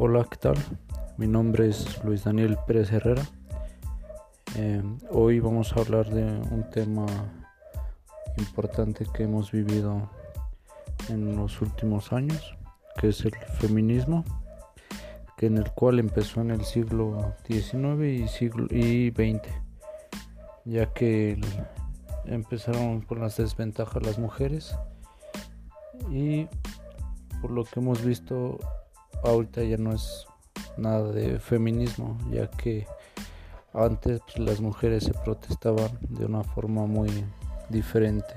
Hola, ¿qué tal? Mi nombre es Luis Daniel Pérez Herrera. Eh, hoy vamos a hablar de un tema importante que hemos vivido en los últimos años, que es el feminismo, que en el cual empezó en el siglo XIX y siglo y XX, ya que empezaron con las desventajas las mujeres y por lo que hemos visto ahorita ya no es nada de feminismo, ya que antes pues, las mujeres se protestaban de una forma muy diferente,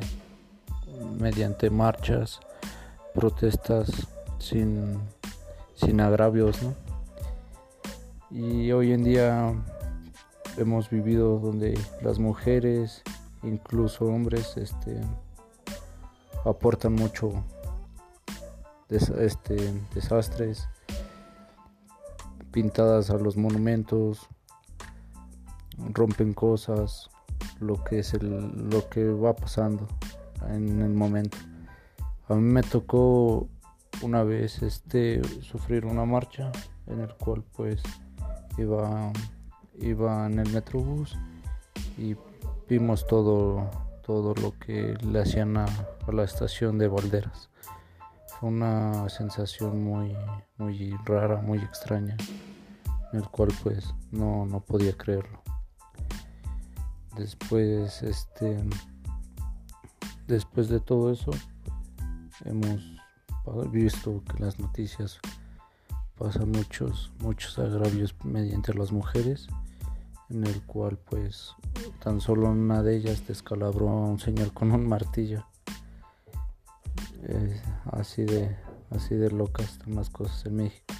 mediante marchas, protestas sin, sin agravios, ¿no? Y hoy en día hemos vivido donde las mujeres, incluso hombres, este, aportan mucho este, desastres, pintadas a los monumentos, rompen cosas, lo que es el, lo que va pasando en el momento. A mí me tocó una vez este sufrir una marcha en el cual pues iba iba en el metrobús y vimos todo todo lo que le hacían a la estación de Valderas una sensación muy, muy rara, muy extraña, en el cual pues no, no podía creerlo. Después, este, después de todo eso, hemos visto que las noticias pasan muchos, muchos agravios mediante las mujeres, en el cual pues tan solo una de ellas descalabró a un señor con un martillo así de así de locas están las cosas en México.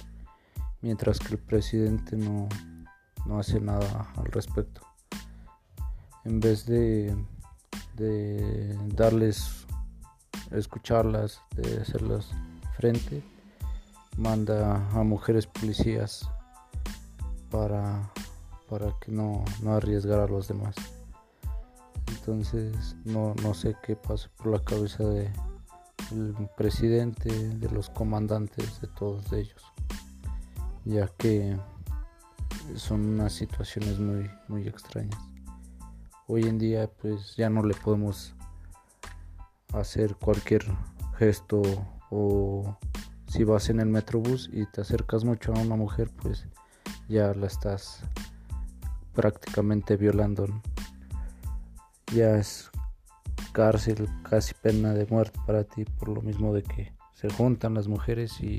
Mientras que el presidente no, no hace nada al respecto. En vez de, de darles escucharlas de hacerlas frente manda a mujeres policías para para que no, no arriesgar a los demás. Entonces no, no sé qué pasa por la cabeza de, el presidente, de los comandantes, de todos ellos, ya que son unas situaciones muy, muy extrañas. Hoy en día pues ya no le podemos hacer cualquier gesto o si vas en el metrobús y te acercas mucho a una mujer pues ya la estás prácticamente violando. Ya es cárcel, casi pena de muerte para ti por lo mismo de que se juntan las mujeres y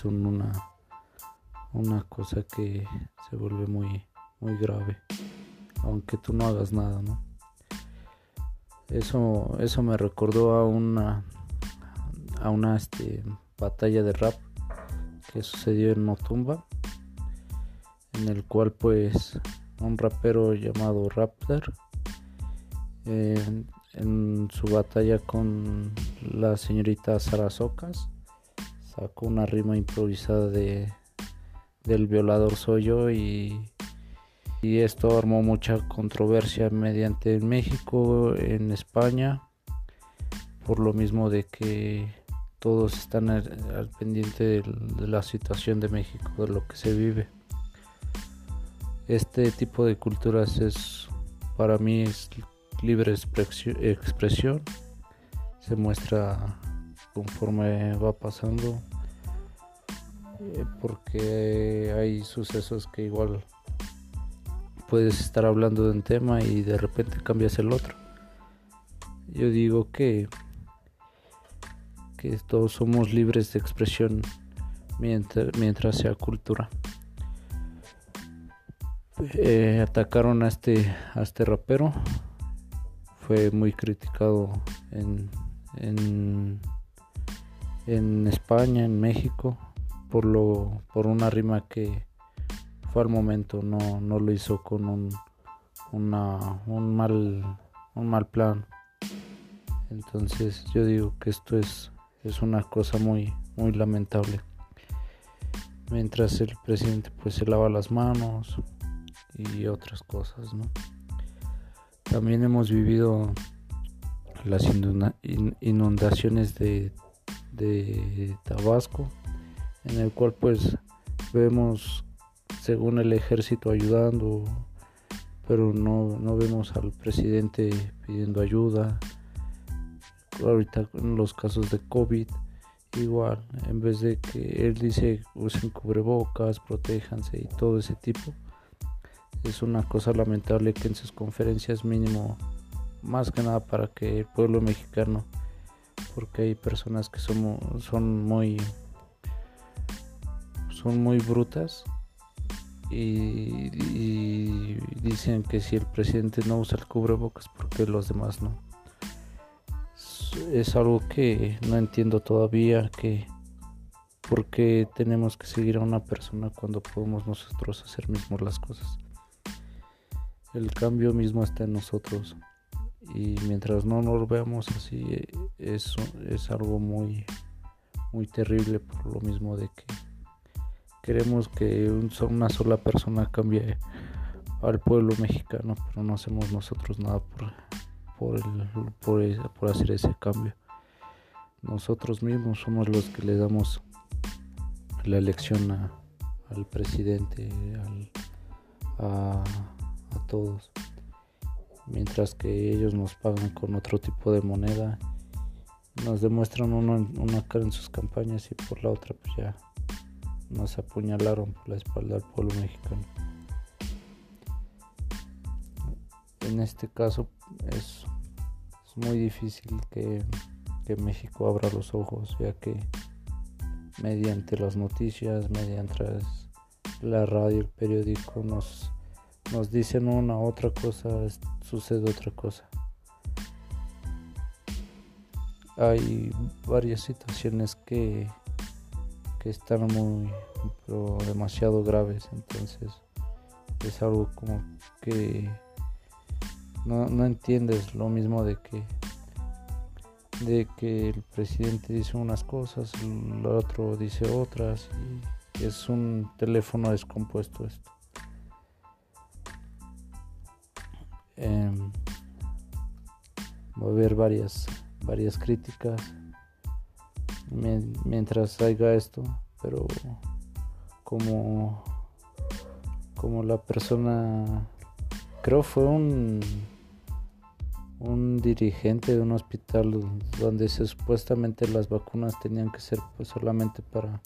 son una una cosa que se vuelve muy muy grave aunque tú no hagas nada no eso eso me recordó a una a una este, batalla de rap que sucedió en Motumba en el cual pues un rapero llamado Raptor en, su batalla con la señorita Sara Socas. Sacó una rima improvisada de del violador soy yo y, y esto armó mucha controversia mediante en México, en España, por lo mismo de que todos están al, pendiente de, de, la situación de México, de lo que se vive. Este tipo de culturas es para mí es libre expresión se muestra conforme va pasando eh, porque hay sucesos que igual puedes estar hablando de un tema y de repente cambias el otro. Yo digo que que todos somos libres de expresión mientras, mientras sea cultura. Eh, atacaron a este a este rapero fue muy criticado en, en, en, España, en México, por, lo, por una rima que fue al momento, no, no lo hizo con un, un, mal, un mal plan. Entonces yo digo que esto es, es una cosa muy, muy lamentable. Mientras el presidente pues se lava las manos y otras cosas, ¿no? También hemos vivido las inundaciones de, Tabasco, en el cual pues vemos según el ejército ayudando, pero no, no vemos al presidente pidiendo ayuda. Ahorita en los casos de COVID, igual, en vez de que él dice usen cubrebocas, protéjanse y todo ese tipo, es una cosa lamentable que en sus conferencias mínimo, más que nada para que el pueblo mexicano, porque hay personas que son, son muy son muy brutas y, dicen que si el presidente no usa el cubrebocas, porque los demás no? Es, algo que no entiendo todavía, que por qué tenemos que seguir a una persona cuando podemos nosotros hacer mismos las cosas. El cambio mismo está en nosotros y mientras no nos veamos así es, es algo muy muy terrible por lo mismo de que queremos que una sola persona cambie al pueblo mexicano, pero no hacemos nosotros nada por, por, hacer ese cambio. Nosotros mismos somos los que le damos la elección al presidente, a, todos, mientras que ellos nos pagan con otro tipo de moneda, nos demuestran una cara en sus campañas y por la otra pues ya nos apuñalaron por la espalda al pueblo mexicano. En este caso es, muy difícil que, México abra los ojos, ya que mediante las noticias, mediante la radio, el periódico, nos, nos dicen una otra cosa, sucede otra cosa. Hay varias situaciones que que están muy pero demasiado graves entonces es algo como que no, no entiendes lo mismo de que de que el presidente dice unas cosas el otro dice otras y es un teléfono descompuesto esto va a haber varias varias críticas mientras haga esto, pero como como la persona creo fue un un dirigente de un hospital donde supuestamente las vacunas tenían que ser pues solamente para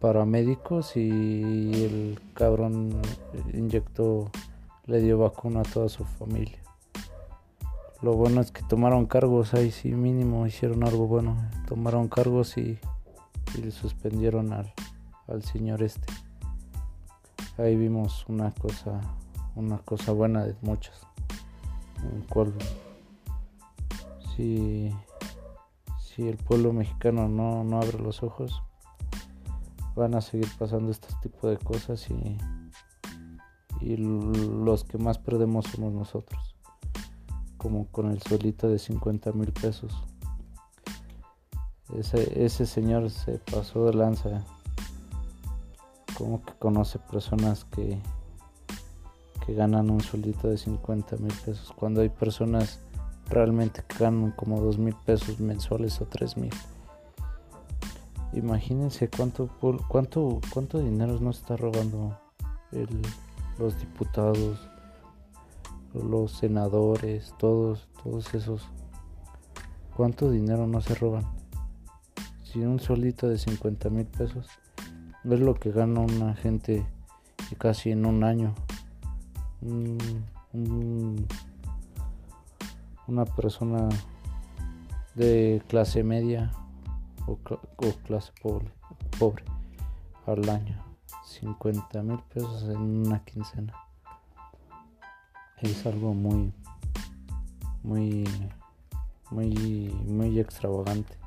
para médicos y el cabrón inyectó le dio vacuna a toda su familia lo bueno es que tomaron cargos, ahí sí mínimo hicieron algo bueno. Tomaron cargos y, y suspendieron al, al señor este. Ahí vimos una cosa, una cosa buena de muchas. En cual si, si el pueblo mexicano no, no abre los ojos, van a seguir pasando este tipo de cosas y, y los que más perdemos somos nosotros como con el suelito de 50 mil pesos. Ese, ese señor se pasó de lanza. Como que conoce personas que, que ganan un sueldito de 50 mil pesos. Cuando hay personas realmente que ganan como 2 mil pesos mensuales o 3 mil. Imagínense cuánto, cuánto, cuánto dinero nos está robando los diputados, los senadores, todos, todos esos. ¿Cuánto dinero no se roban? Si un solito de 50 mil pesos es lo que gana una gente casi en un año. una persona de clase media o, clase pobre, pobre al año. 50 mil pesos en una quincena es algo muy muy muy muy extravagante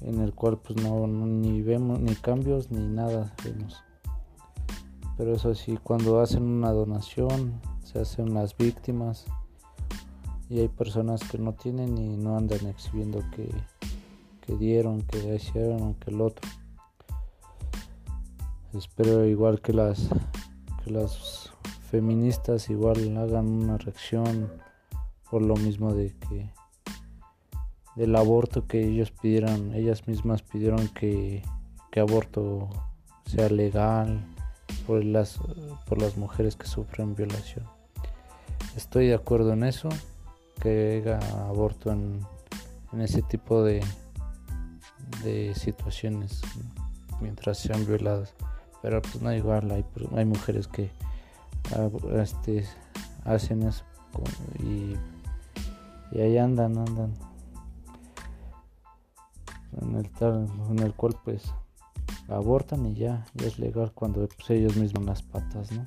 en el cual pues no, ni vemos ni cambios ni nada vemos. Pero eso sí cuando hacen una donación se hacen las víctimas y hay personas que no tienen y no andan exhibiendo que, que dieron que hicieron que el otro. Espero igual que las que las feministas igual hagan una reacción por lo mismo de que del aborto que ellos pidieron, ellas mismas pidieron que, que aborto sea legal por las, por las mujeres que sufren violación. Estoy de acuerdo en eso, que haya aborto en, en ese tipo de, de situaciones mientras sean violadas. Pero pues no igual, hay, hay mujeres que este, hacen eso y, y ahí andan, andan en el en el cual pues abortan y ya, ya es legal cuando pues, ellos mismos las patas, ¿no?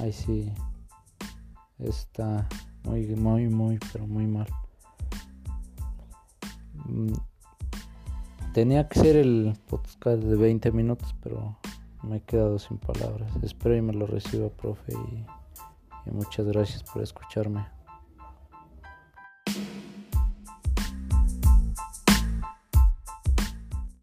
Ahí sí está muy, muy, muy, pero muy mal. Mm, tenía que ser el podcast de 20 minutos, pero me he quedado sin palabras. Espero y me lo reciba, profe, y muchas gracias por escucharme.